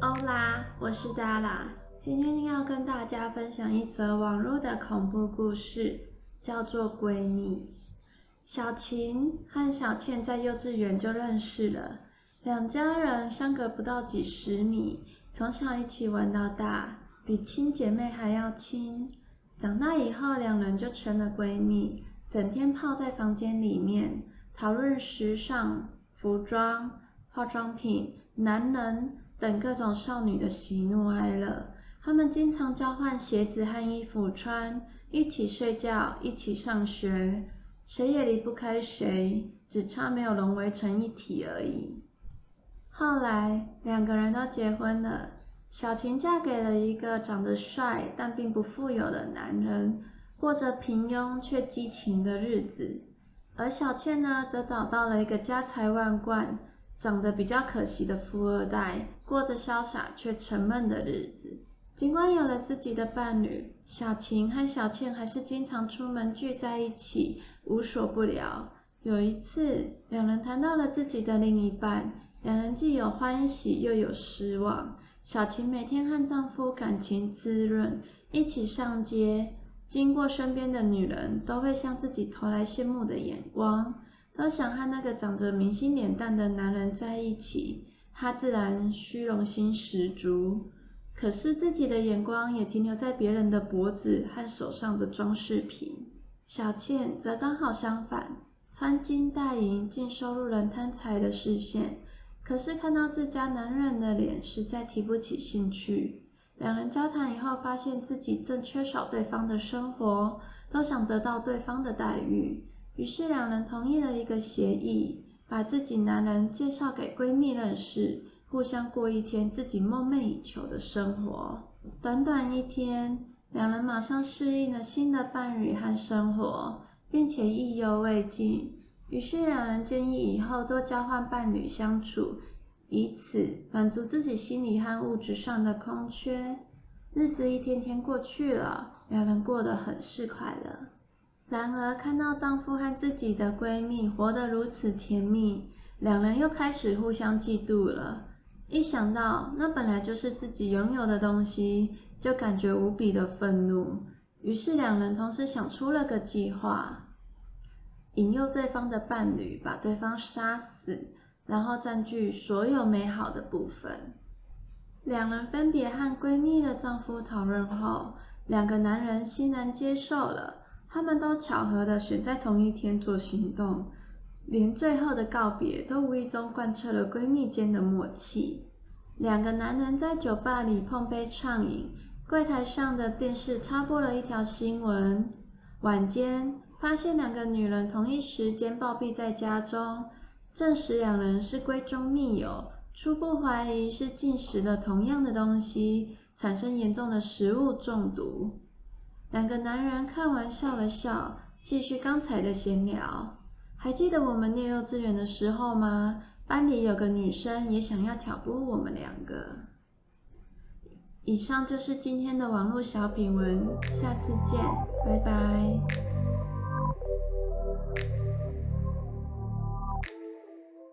欧啦，我是 Dara，今天要跟大家分享一则网络的恐怖故事，叫做《闺蜜》。小晴和小倩在幼稚园就认识了，两家人相隔不到几十米，从小一起玩到大，比亲姐妹还要亲。长大以后，两人就成了闺蜜，整天泡在房间里面讨论时尚、服装、化妆品、男人等各种少女的喜怒哀乐。他们经常交换鞋子和衣服穿，一起睡觉，一起上学。谁也离不开谁，只差没有融为成一体而已。后来两个人都结婚了，小晴嫁给了一个长得帅但并不富有的男人，过着平庸却激情的日子。而小倩呢，则找到了一个家财万贯、长得比较可惜的富二代，过着潇洒却沉闷的日子。尽管有了自己的伴侣，小晴和小倩还是经常出门聚在一起，无所不聊。有一次，两人谈到了自己的另一半，两人既有欢喜又有失望。小晴每天和丈夫感情滋润，一起上街，经过身边的女人都会向自己投来羡慕的眼光，都想和那个长着明星脸蛋的男人在一起，她自然虚荣心十足。可是自己的眼光也停留在别人的脖子和手上的装饰品。小倩则刚好相反，穿金戴银，尽收入人贪财的视线。可是看到自家男人的脸，实在提不起兴趣。两人交谈以后，发现自己正缺少对方的生活，都想得到对方的待遇。于是两人同意了一个协议，把自己男人介绍给闺蜜认识。互相过一天自己梦寐以求的生活。短短一天，两人马上适应了新的伴侣和生活，并且意犹未尽。于是两人建议以后多交换伴侣相处，以此满足自己心理和物质上的空缺。日子一天天过去了，两人过得很是快乐。然而看到丈夫和自己的闺蜜活得如此甜蜜，两人又开始互相嫉妒了。一想到那本来就是自己拥有的东西，就感觉无比的愤怒。于是两人同时想出了个计划，引诱对方的伴侣把对方杀死，然后占据所有美好的部分。两人分别和闺蜜的丈夫讨论后，两个男人欣然接受了。他们都巧合地选在同一天做行动。连最后的告别都无意中贯彻了闺蜜间的默契。两个男人在酒吧里碰杯畅饮，柜台上的电视插播了一条新闻。晚间发现两个女人同一时间暴毙在家中，证实两人是闺中密友，初步怀疑是进食了同样的东西，产生严重的食物中毒。两个男人看完笑了笑，继续刚才的闲聊。还记得我们念幼稚园的时候吗？班里有个女生也想要挑拨我们两个。以上就是今天的网络小品文，下次见，拜拜。